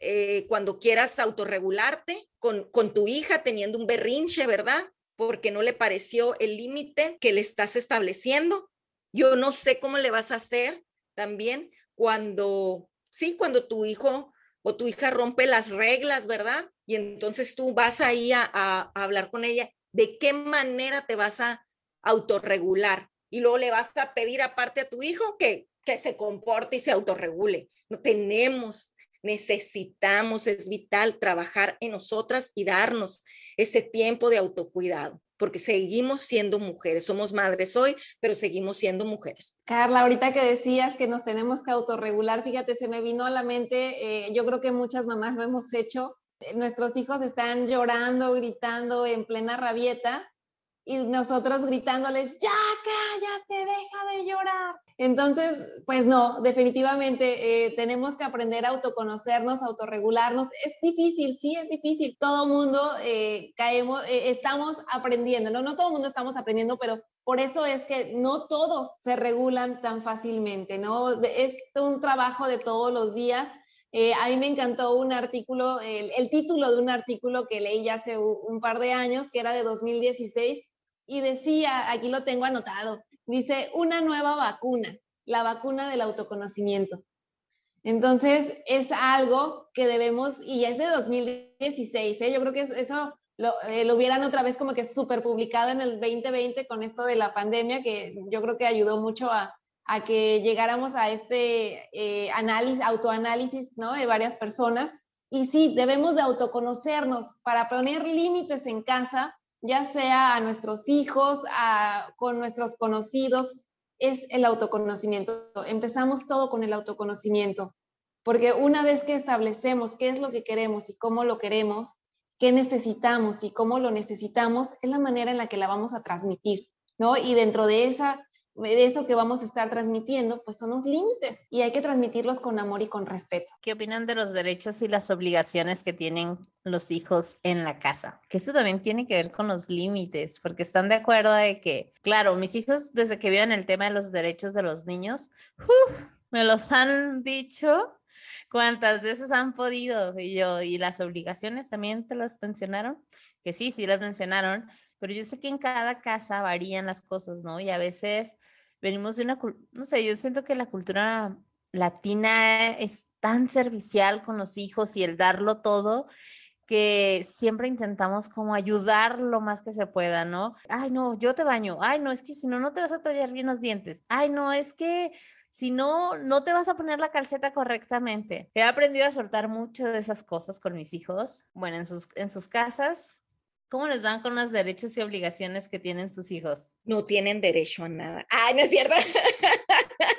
eh, cuando quieras autorregularte con, con tu hija teniendo un berrinche, ¿verdad? porque no le pareció el límite que le estás estableciendo. Yo no sé cómo le vas a hacer también cuando, sí, cuando tu hijo o tu hija rompe las reglas, ¿verdad? Y entonces tú vas ahí a, a, hablar con ella, ¿de qué manera te vas a autorregular? Y luego le vas a pedir aparte a tu hijo que, que se comporte y se autorregule. No tenemos, necesitamos, es vital trabajar en nosotras y darnos ese tiempo de autocuidado, porque seguimos siendo mujeres, somos madres hoy, pero seguimos siendo mujeres. Carla, ahorita que decías que nos tenemos que autorregular, fíjate, se me vino a la mente, eh, yo creo que muchas mamás lo hemos hecho, nuestros hijos están llorando, gritando en plena rabieta y nosotros gritándoles, ya cállate, deja de llorar. Entonces, pues no, definitivamente eh, tenemos que aprender a autoconocernos, autorregularnos. Es difícil, sí, es difícil. Todo mundo eh, caemos, eh, estamos aprendiendo, ¿no? No todo mundo estamos aprendiendo, pero por eso es que no todos se regulan tan fácilmente, ¿no? Es un trabajo de todos los días. a mí me encantó un artículo, el, el, título de un artículo que leí ya hace un par de años, que era de 2016, y decía, aquí lo tengo anotado, dice, una nueva vacuna, la vacuna del autoconocimiento. Entonces, es algo que debemos, y es de 2016, ¿eh? yo creo que eso eh, lo, hubieran otra vez como que súper publicado en el 2020 con esto de la pandemia, que yo creo que ayudó mucho a, que llegáramos a este eh, análisis, autoanálisis, ¿no? De varias personas. Y sí, debemos de autoconocernos para poner límites en casa ya sea a nuestros hijos, a, con nuestros conocidos, es el autoconocimiento. Empezamos todo con el autoconocimiento, porque una vez que establecemos qué es lo que queremos y cómo lo queremos, qué necesitamos y cómo lo necesitamos, es la manera en la que la vamos a transmitir, ¿no? Y dentro de esa de eso que vamos a estar transmitiendo, pues son los límites y hay que transmitirlos con amor y con respeto. ¿Qué opinan de los derechos y las obligaciones que tienen los hijos en la casa? Que esto también tiene que ver con los límites, porque están de acuerdo de que, claro, mis hijos desde que vieron el tema de los derechos de los niños, me los han dicho cuántas veces han podido y yo y las obligaciones también te las mencionaron, que sí, sí las mencionaron pero yo sé que en cada casa varían las cosas, ¿no? Y a veces venimos de una, no sé, yo siento que la cultura latina es tan servicial con los hijos y el darlo todo que siempre intentamos como ayudar lo más que se pueda, ¿no? Ay, no, yo te baño. Ay, no, es que si no, no te vas a tallar bien los dientes. Ay, no, es que si no, no te vas a poner la calceta correctamente. He aprendido a soltar mucho de esas cosas con mis hijos. Bueno, en sus, en sus casas, ¿cómo les van con los derechos y obligaciones que tienen sus hijos? No tienen derecho a nada. Ay, no es cierto. <laughs>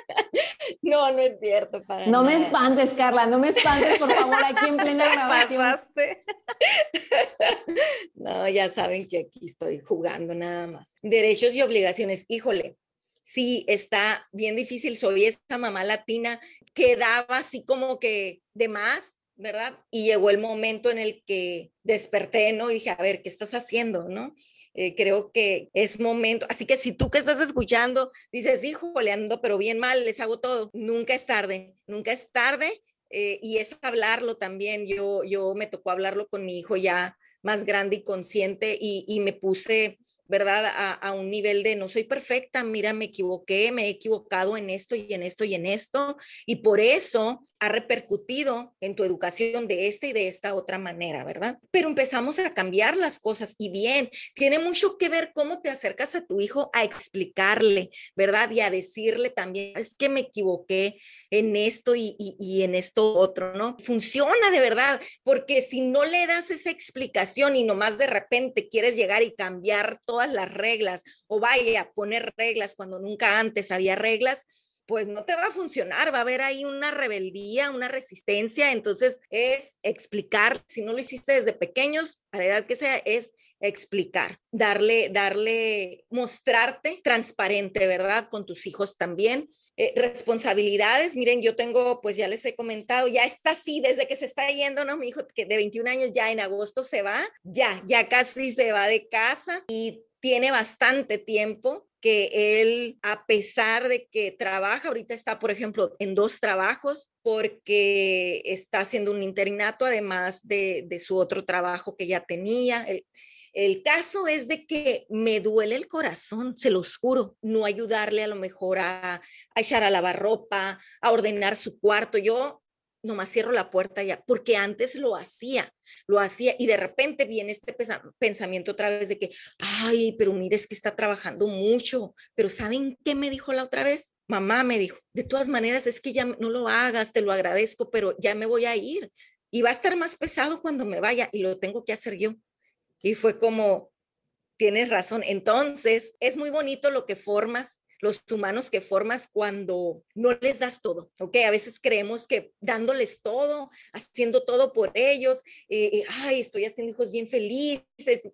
No, no es cierto. no me espantes, Carla, no me espantes, por favor, aquí en plena <laughs> grabación. <laughs> No, ya saben que aquí estoy jugando nada más. Derechos y obligaciones, híjole, sí, está bien difícil. Soy esta mamá latina que daba así como que de más, ¿verdad? Y llegó el momento en el que desperté, ¿no? Y dije, a ver, ¿qué estás haciendo, no? Eh, creo que es momento. Así que si tú que estás escuchando dices, híjole, ando pero bien mal, les hago todo, nunca es tarde, nunca es tarde. Eh, y es hablarlo también. Yo, yo me tocó hablarlo con mi hijo ya más grande y consciente y, y me puse ¿verdad? A, un nivel de no soy perfecta, mira, me equivoqué, me he equivocado en esto y en esto y en esto, y por eso ha repercutido en tu educación de esta y de esta otra manera, ¿verdad? Pero empezamos a cambiar las cosas y bien, tiene mucho que ver cómo te acercas a tu hijo a explicarle, ¿verdad? Y a decirle también, es que me equivoqué, en esto y, en esto otro, ¿no? Funciona de verdad, porque si no le das esa explicación y nomás de repente quieres llegar y cambiar todas las reglas o vaya a poner reglas cuando nunca antes había reglas, pues no te va a funcionar, va a haber ahí una rebeldía, una resistencia, entonces es explicar, si no lo hiciste desde pequeños, a la edad que sea, es explicar, darle, darle, mostrarte transparente, ¿verdad? Con tus hijos también, eh, responsabilidades, miren, yo tengo, pues ya les he comentado, ya está así, desde que se está yendo, ¿no? Mi hijo que de 21 años ya en agosto se va, ya, ya casi se va de casa y tiene bastante tiempo que él, a pesar de que trabaja, ahorita está, por ejemplo, en dos trabajos, porque está haciendo un interinato, además de, de su otro trabajo que ya tenía. Él, el caso es de que me duele el corazón, se los juro, no ayudarle a lo mejor a, echar a lavar ropa, a ordenar su cuarto. Yo nomás cierro la puerta ya, porque antes lo hacía, lo hacía y de repente viene este pensamiento otra vez de que, ay, pero mire, es que está trabajando mucho, pero ¿saben qué me dijo la otra vez? Mamá me dijo, de todas maneras, es que ya no lo hagas, te lo agradezco, pero ya me voy a ir y va a estar más pesado cuando me vaya y lo tengo que hacer yo. Y fue como, tienes razón. Entonces, es muy bonito lo que formas, los humanos que formas cuando no les das todo, ¿ok? A veces creemos que dándoles todo, haciendo todo por ellos, eh, eh, ay, estoy haciendo hijos bien felices.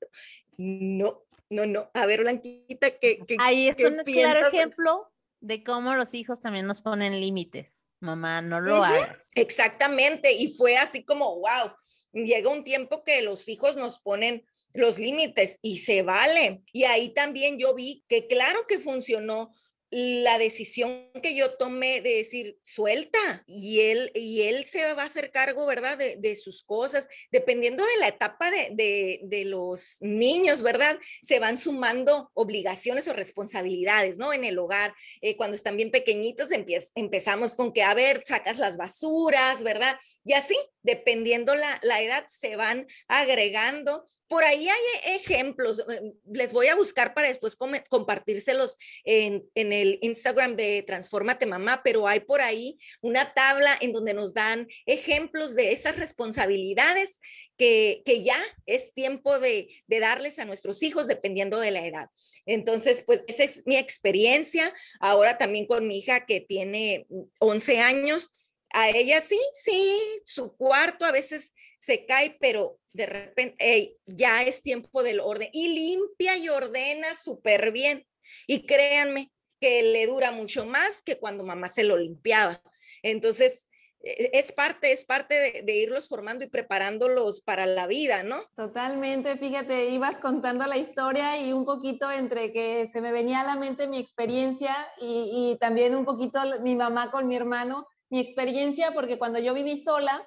No, no, no. A ver, Blanquita, ¿qué, qué Ahí es un claro ejemplo de cómo los hijos también nos ponen límites. Mamá, no lo hagas. Exactamente. Y fue así como, wow, llega un tiempo que los hijos nos ponen los límites y se vale. Y ahí también yo vi que claro que funcionó la decisión que yo tomé de decir, suelta, y él, y él se va a hacer cargo, ¿verdad?, de, sus cosas, dependiendo de la etapa de, de, los niños, ¿verdad? Se van sumando obligaciones o responsabilidades, ¿no? En el hogar, eh, cuando están bien pequeñitos, empezamos con que, a ver, sacas las basuras, ¿verdad? Y así, dependiendo la, la edad, se van agregando por ahí hay ejemplos, eh, les voy a buscar para después compartírselos en, en, el Instagram de Transformate Mamá, pero hay por ahí una tabla en donde nos dan ejemplos de esas responsabilidades que, que ya es tiempo de, de, darles a nuestros hijos dependiendo de la edad. Entonces, pues esa es mi experiencia. Ahora también con mi hija que tiene 11 años a ella sí, sí, su cuarto a veces se cae, pero de repente ya es tiempo del orden y limpia y ordena súper bien. Y créanme que le dura mucho más que cuando mamá se lo limpiaba. Entonces, e, es parte, es parte de, irlos formando y preparándolos para la vida, ¿no? Totalmente, fíjate, ibas contando la historia y un poquito entre que se me venía a la mente mi experiencia y también un poquito mi mamá con mi hermano mi experiencia, porque cuando yo viví sola,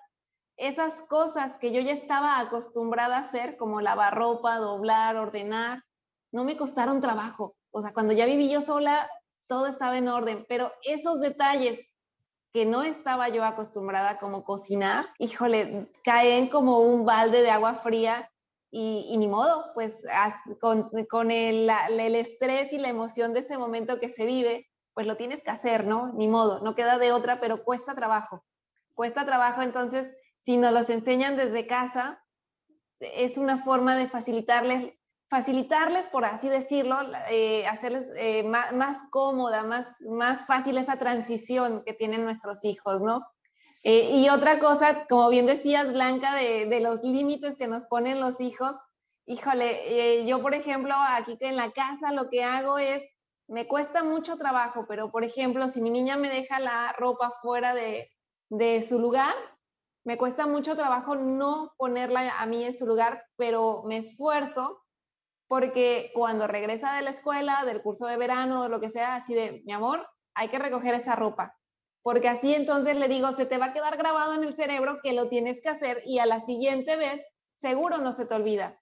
esas cosas que yo ya estaba acostumbrada a hacer, como lavar ropa, doblar, ordenar, no me costaron trabajo. O sea, cuando ya viví yo sola, todo estaba en orden, pero esos detalles que no estaba yo acostumbrada como cocinar, híjole, caen como un balde de agua fría y, ni modo, pues con, con el, el, estrés y la emoción de ese momento que se vive, pues lo tienes que hacer, ¿no? Ni modo, no queda de otra, pero cuesta trabajo. Cuesta trabajo, entonces, si nos los enseñan desde casa, es una forma de facilitarles facilitarles, por así decirlo, eh, hacerles eh, más, cómoda, más, más fácil esa transición que tienen nuestros hijos, ¿no? Eh, y otra cosa, como bien decías, Blanca, de, de los límites que nos ponen los hijos, híjole, yo por ejemplo, aquí en la casa lo que hago es, me cuesta mucho trabajo, pero por ejemplo, si mi niña me deja la ropa fuera de, de su lugar, me cuesta mucho trabajo no ponerla a mí en su lugar, pero me esfuerzo porque cuando regresa de la escuela, del curso de verano, lo que sea, así de, mi amor, hay que recoger esa ropa. Porque así entonces le digo, se te va a quedar grabado en el cerebro que lo tienes que hacer y a la siguiente vez seguro no se te olvida.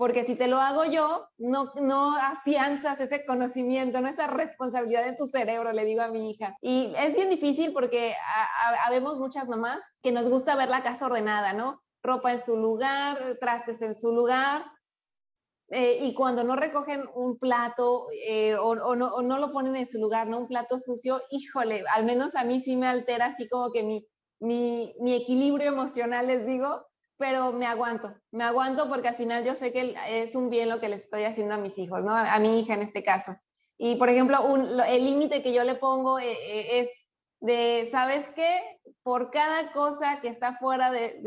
Porque si te lo hago yo, no, no afianzas ese conocimiento, no esa responsabilidad en tu cerebro, le digo a mi hija. Y es bien difícil porque habemos muchas mamás que nos gusta ver la casa ordenada, ¿no? Ropa en su lugar, trastes en su lugar, eh, y cuando no recogen un plato eh, o, no, lo ponen en su lugar, ¿no? Un plato sucio, híjole, al menos a mí sí me altera así como que mi, mi, mi equilibrio emocional, les digo, pero me aguanto, me aguanto porque al final yo sé que es un bien lo que les estoy haciendo a mis hijos, ¿no? A, mi hija en este caso. Y por ejemplo, el límite que yo le pongo eh, es de, ¿sabes qué? Por cada cosa que está fuera de,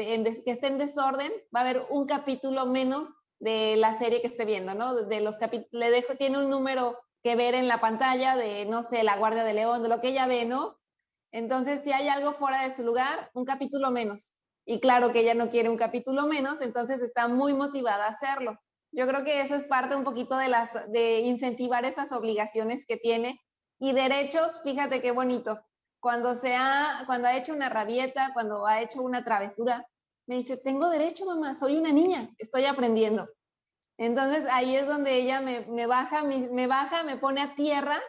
que esté en desorden, va a haber un capítulo menos de la serie que esté viendo, ¿no? De los le dejo, tiene un número que ver en la pantalla de, no sé, la Guardia de León, de lo que ella ve, ¿no? Entonces, si hay algo fuera de su lugar, un capítulo menos. Y claro que ella no quiere un capítulo menos, entonces está muy motivada a hacerlo. Yo creo que eso es parte un poquito de las de incentivar esas obligaciones que tiene y derechos, fíjate qué bonito. Cuando se ha cuando ha hecho una rabieta, cuando ha hecho una travesura, me dice, tengo derecho, mamá, soy una niña, estoy aprendiendo. Entonces ahí es donde ella me, baja, me, baja, me pone a tierra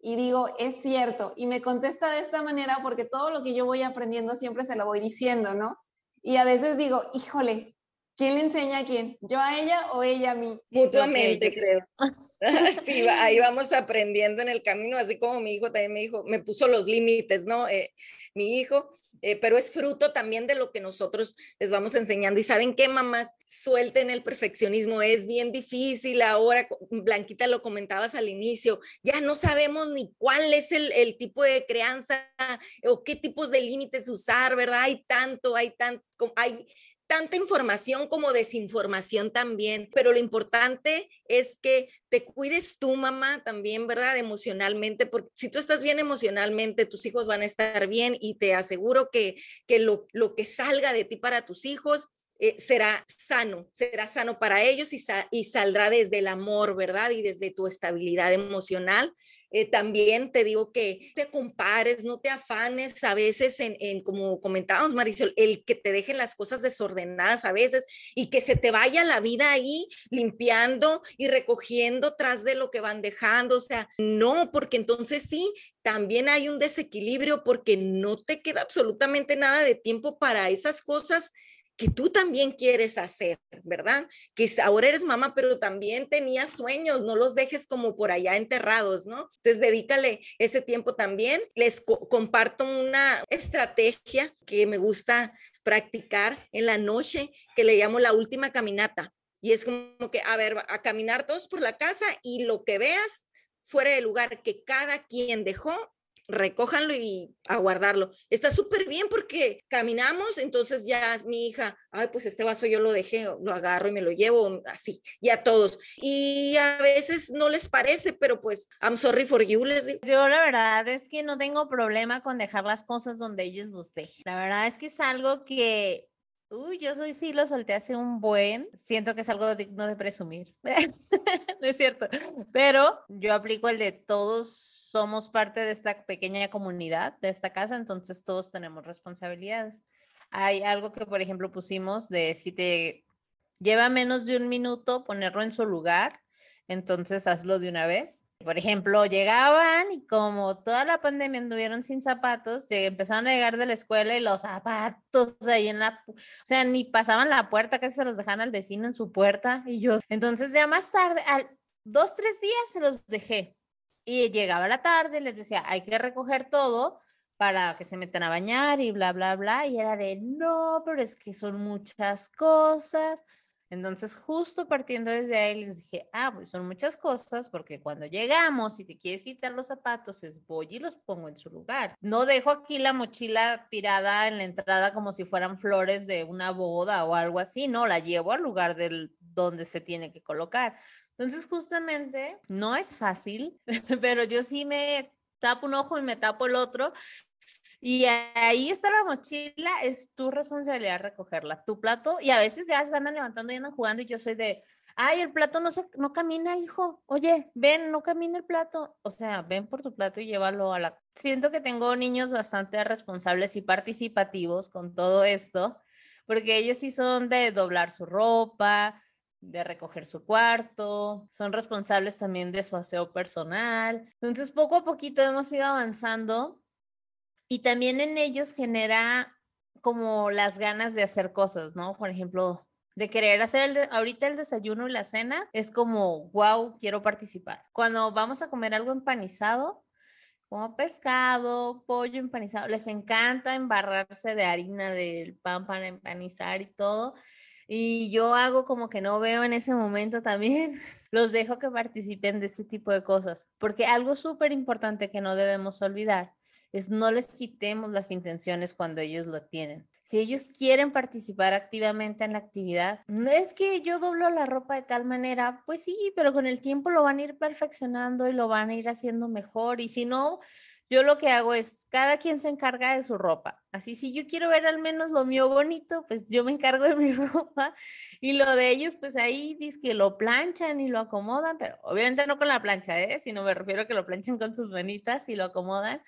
y digo, es cierto. Y me contesta de esta manera porque todo lo que yo voy aprendiendo siempre se lo voy diciendo, ¿no? Y a veces digo, híjole, ¿quién le enseña a quién? ¿Yo a ella o ella a mí? Mutuamente, creo. <laughs> sí, ahí vamos aprendiendo en el camino, así como mi hijo también me dijo, me puso los límites, ¿no? Eh, mi hijo, eh, pero es fruto también de lo que nosotros les vamos enseñando. Y saben qué, mamás, suelten el perfeccionismo, es bien difícil ahora, Blanquita lo comentabas al inicio, ya no sabemos ni cuál es el, el tipo de crianza o qué tipos de límites usar, ¿verdad? Hay tanto, hay tanto, hay tanta información como desinformación también, pero lo importante es que te cuides tú, mamá, también, ¿verdad? Emocionalmente, porque si tú estás bien emocionalmente, tus hijos van a estar bien y te aseguro que, que lo, lo que salga de ti para tus hijos eh, será sano, será sano para ellos y, y, saldrá desde el amor, ¿verdad? Y desde tu estabilidad emocional. Eh, también te digo que te compares, no te afanes a veces en, en, como comentábamos Marisol, el que te dejen las cosas desordenadas a veces y que se te vaya la vida ahí limpiando y recogiendo tras de lo que van dejando. O sea, no, porque entonces sí, también hay un desequilibrio porque no te queda absolutamente nada de tiempo para esas cosas que tú también quieres hacer, ¿verdad? Que ahora eres mamá, pero también tenías sueños, no los dejes como por allá enterrados, ¿no? Entonces, dedícale ese tiempo también. Les comparto una estrategia que me gusta practicar en la noche, que le llamo la última caminata. Y es como que, a ver, a caminar todos por la casa y lo que veas fuera del lugar que cada quien dejó, recójanlo y a guardarlo. Está súper bien porque caminamos, entonces ya mi hija, ay, pues este vaso yo lo dejé, lo agarro y me lo llevo así, y a todos. Y a veces no les parece, pero pues, I'm sorry for you, les digo. Yo la verdad es que no tengo problema con dejar las cosas donde ellos los dejen. La verdad es que es algo que Uy, yo soy sí, lo solté hace un buen. Siento que es algo digno de presumir. <laughs> no es cierto. Pero yo aplico el de todos somos parte de esta pequeña comunidad, de esta casa, entonces todos tenemos responsabilidades. Hay algo que, por ejemplo, pusimos de si te lleva menos de un minuto ponerlo en su lugar, entonces hazlo de una vez. Por ejemplo, llegaban y como toda la pandemia anduvieron sin zapatos, empezaron a llegar de la escuela y los zapatos ahí en la, o sea, ni pasaban la puerta, casi se los dejaban al vecino en su puerta y yo, entonces ya más tarde, al, dos, tres días se los dejé y llegaba la tarde, les decía, hay que recoger todo para que se metan a bañar y bla, bla, bla, y era de, no, pero es que son muchas cosas entonces, justo partiendo desde ahí, les dije, ah, pues son muchas cosas, porque cuando llegamos y te quieres quitar los zapatos, es voy y los pongo en su lugar. No dejo aquí la mochila tirada en la entrada como si fueran flores de una boda o algo así, no, la llevo al lugar del donde se tiene que colocar. Entonces, justamente, no es fácil, <laughs> pero yo sí me tapo un ojo y me tapo el otro y ahí está la mochila, es tu responsabilidad recogerla, tu plato, y a veces ya se andan levantando y andan jugando y yo soy de, ay, el plato no, se, no camina, hijo, oye, ven, no camina el plato, o sea, ven por tu plato y llévalo a la... Siento que tengo niños bastante responsables y participativos con todo esto, porque ellos sí son de doblar su ropa, de recoger su cuarto, son responsables también de su aseo personal. Entonces, poco a poquito hemos ido avanzando y también en ellos genera como las ganas de hacer cosas, ¿no? Por ejemplo, de querer hacer el ahorita el desayuno y la cena, es como, wow, quiero participar. Cuando vamos a comer algo empanizado, como pescado, pollo empanizado, les encanta embarrarse de harina del pan para empanizar y todo. Y yo hago como que no veo en ese momento también, <laughs> los dejo que participen de ese tipo de cosas, porque algo súper importante que no debemos olvidar es no les quitemos las intenciones cuando ellos lo tienen. Si ellos quieren participar activamente en la actividad, no es que yo doblo la ropa de tal manera, pues sí, pero con el tiempo lo van a ir perfeccionando y lo van a ir haciendo mejor. Y si no, yo lo que hago es, cada quien se encarga de su ropa. Así, si yo quiero ver al menos lo mío bonito, pues yo me encargo de mi <laughs> ropa. Y lo de ellos, pues ahí dice que lo planchan y lo acomodan, pero obviamente no con la plancha, ¿eh? sino me refiero a que lo planchan con sus manitas y lo acomodan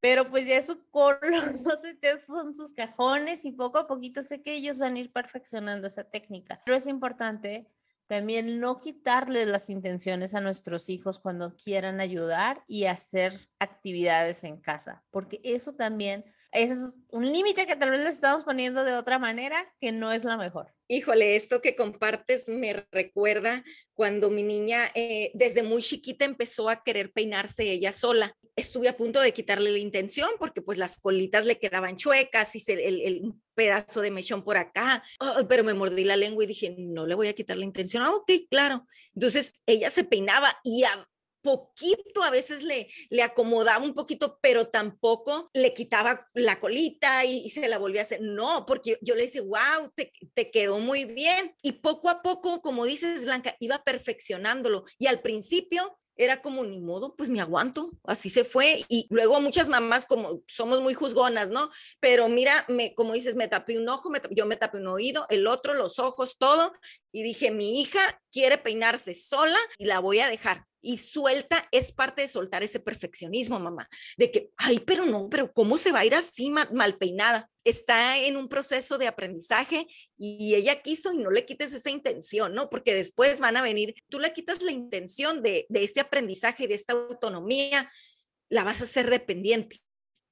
pero pues ya su color, <laughs> son sus cajones y poco a poquito sé que ellos van a ir perfeccionando esa técnica. Pero es importante también no quitarles las intenciones a nuestros hijos cuando quieran ayudar y hacer actividades en casa, porque eso también es un límite que tal vez les estamos poniendo de otra manera que no es la mejor. Híjole, esto que compartes me recuerda cuando mi niña eh, desde muy chiquita empezó a querer peinarse ella sola. Estuve a punto de quitarle la intención porque pues las colitas le quedaban chuecas y el, el, pedazo de mechón por acá, pero me mordí la lengua y dije, no le voy a quitar la intención. Ah, ok, claro. Entonces ella se peinaba y a, poquito, a veces le, le acomodaba un poquito, pero tampoco le quitaba la colita y, se la volvía a hacer. No, porque yo le decía, wow, te, te, quedó muy bien. Y poco a poco, como dices, Blanca, iba perfeccionándolo. Y al principio era como ni modo, pues me aguanto, así se fue. Y luego muchas mamás como somos muy juzgonas, ¿no? Pero mira, me, como dices, me tapé un ojo, yo me tapé un oído, el otro, los ojos, todo. Y dije, mi hija quiere peinarse sola y la voy a dejar y suelta es parte de soltar ese perfeccionismo, mamá, de que, ay, pero no, pero ¿cómo se va a ir así mal, peinada? Está en un proceso de aprendizaje y ella quiso y no le quites esa intención, ¿no? Porque después van a venir, tú le quitas la intención de, de este aprendizaje, de esta autonomía, la vas a hacer dependiente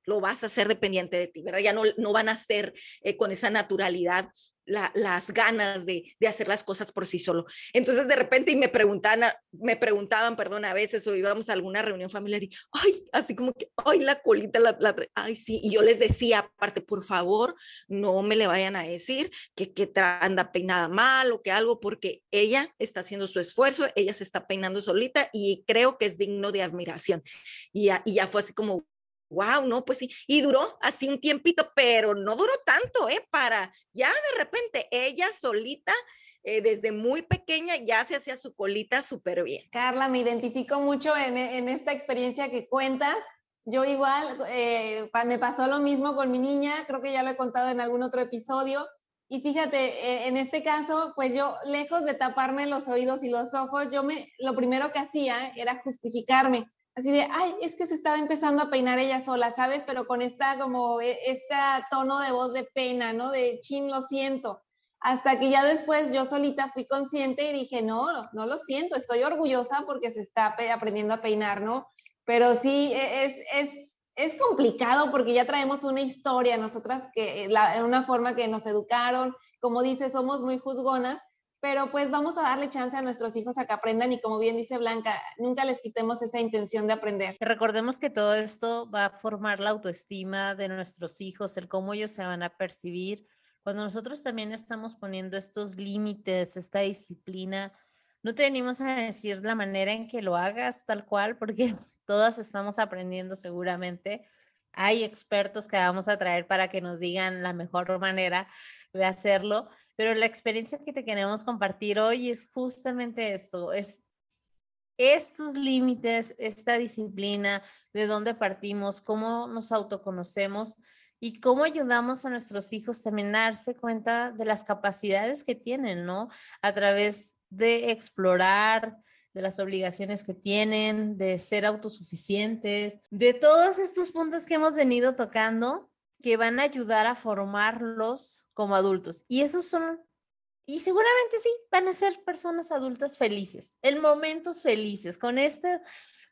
lo vas a hacer dependiente de ti, ¿verdad? Ya no, no van a ser eh, con esa naturalidad las ganas de, de, hacer las cosas por sí solo. Entonces de repente y me preguntaban, me preguntaban, perdón, a veces o íbamos a alguna reunión familiar y, ay, así como que, ay, la colita, la, la, ay, sí, y yo les decía, aparte, por favor, no me le vayan a decir que, que anda peinada mal o que algo, porque ella está haciendo su esfuerzo, ella se está peinando solita y creo que es digno de admiración. Y ya, y ya fue así como, wow, no, pues sí, y duró así un tiempito, pero no duró tanto, ¿eh? Para ya de repente ella solita, eh, desde muy pequeña, ya se hacía su colita súper bien. Carla, me identifico mucho en, en, esta experiencia que cuentas. Yo igual, eh, me pasó lo mismo con mi niña, creo que ya lo he contado en algún otro episodio. Y fíjate, eh, en este caso, pues yo, lejos de taparme los oídos y los ojos, yo me, lo primero que hacía era justificarme así de, ay, es que se estaba empezando a peinar ella sola, ¿sabes? Pero con esta como, este tono de voz de pena, ¿no? De, chin, lo siento. hasta que ya después yo solita fui consciente y dije, no, no, lo siento, estoy orgullosa porque se está aprendiendo a peinar, ¿no? Pero sí, e, es, es, es complicado porque ya traemos una historia, nosotras, que la, una forma que nos educaron, como dice, somos muy juzgonas, pero pues vamos a darle chance a nuestros hijos a que aprendan y como bien dice Blanca, nunca les quitemos esa intención de aprender. Recordemos que todo esto va a formar la autoestima de nuestros hijos, el cómo ellos se van a percibir, cuando nosotros también estamos poniendo estos límites, esta disciplina, no te venimos a decir la manera en que lo hagas tal cual, porque <laughs> todas estamos aprendiendo seguramente. Hay expertos que vamos a traer para que nos digan la mejor manera de hacerlo, pero la experiencia que te queremos compartir hoy es justamente esto, es estos límites, esta disciplina, de dónde partimos, cómo nos autoconocemos y cómo ayudamos a nuestros hijos a darse cuenta de las capacidades que tienen, ¿no? A través de explorar, de las obligaciones que tienen, de ser autosuficientes, de todos estos puntos que hemos venido tocando que van a ayudar a formarlos como adultos. Y esos son, y seguramente sí, van a ser personas adultas felices, en momentos felices, con este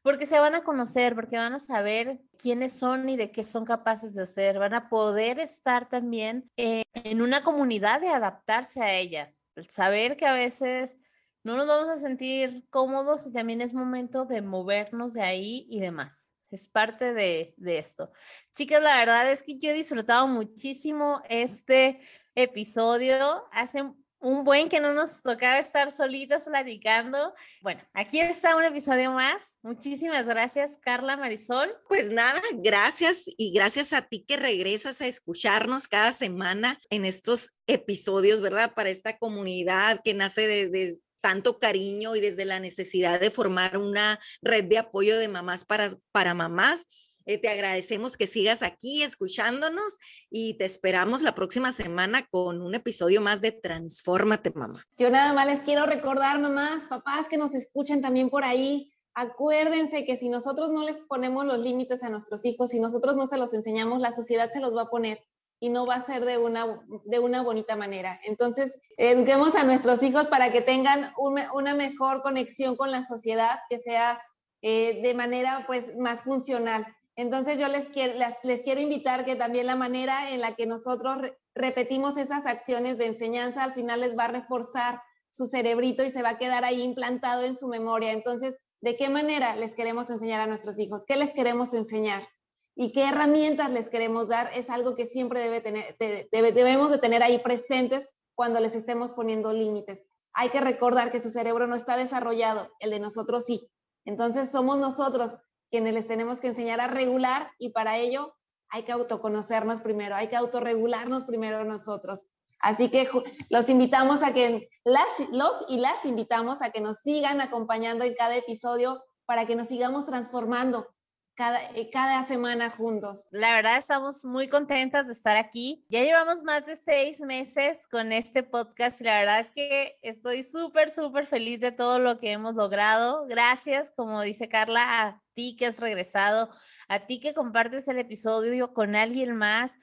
porque se van a conocer, porque van a saber quiénes son y de qué son capaces de hacer, van a poder estar también en una comunidad de adaptarse a ella, saber que a veces no nos vamos a sentir cómodos y también es momento de movernos de ahí y demás. Es parte de, de esto. Chicas, la verdad es que yo he disfrutado muchísimo este episodio. Hace un buen que no nos tocaba estar solitas platicando. Bueno, aquí está un episodio más. Muchísimas gracias, Carla Marisol. Pues nada, gracias y gracias a ti que regresas a escucharnos cada semana en estos episodios, ¿verdad? Para esta comunidad que nace de, tanto cariño y desde la necesidad de formar una red de apoyo de mamás para, para mamás eh, te agradecemos que sigas aquí escuchándonos y te esperamos la próxima semana con un episodio más de Transfórmate, mamá. Yo nada más les quiero recordar, mamás, papás que nos escuchan también por ahí, acuérdense que si nosotros no les ponemos los límites a nuestros hijos, si nosotros no se los enseñamos, la sociedad se los va a poner y no va a ser de una, de una bonita manera. Entonces, eduquemos a nuestros hijos para que tengan una mejor conexión con la sociedad, que sea eh, de manera pues más funcional. Entonces yo les quiero, les, quiero invitar que también la manera en la que nosotros repetimos esas acciones de enseñanza al final les va a reforzar su cerebrito y se va a quedar ahí implantado en su memoria. Entonces, ¿de qué manera les queremos enseñar a nuestros hijos? ¿Qué les queremos enseñar? ¿Y qué herramientas les queremos dar? Es algo que siempre debe tener, debemos de tener ahí presentes cuando les estemos poniendo límites. Hay que recordar que su cerebro no está desarrollado, el de nosotros sí. Entonces somos nosotros quienes les tenemos que enseñar a regular y para ello hay que autoconocernos primero, hay que autorregularnos primero nosotros. Así que los invitamos a que los y las invitamos a que nos sigan acompañando en cada episodio para que nos sigamos transformando eh, cada, semana juntos. La verdad estamos muy contentas de estar aquí. Ya llevamos más de seis meses con este podcast y la verdad es que estoy súper, súper feliz de todo lo que hemos logrado. Gracias, como dice Carla, a ti que has regresado, a ti que compartes el episodio con alguien más.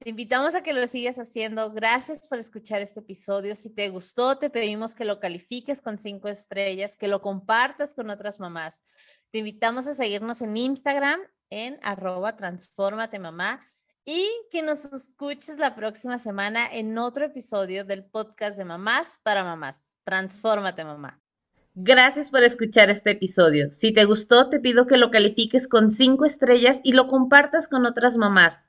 Te invitamos a que lo sigas haciendo. Gracias por escuchar este episodio. Si te gustó, te pedimos que lo califiques con cinco estrellas, que lo compartas con otras mamás. Te invitamos a seguirnos en Instagram en arroba transformate mamá y que nos escuches la próxima semana en otro episodio del podcast de Mamás para Mamás. Transfórmate mamá. Gracias por escuchar este episodio. Si te gustó, te pido que lo califiques con cinco estrellas y lo compartas con otras mamás.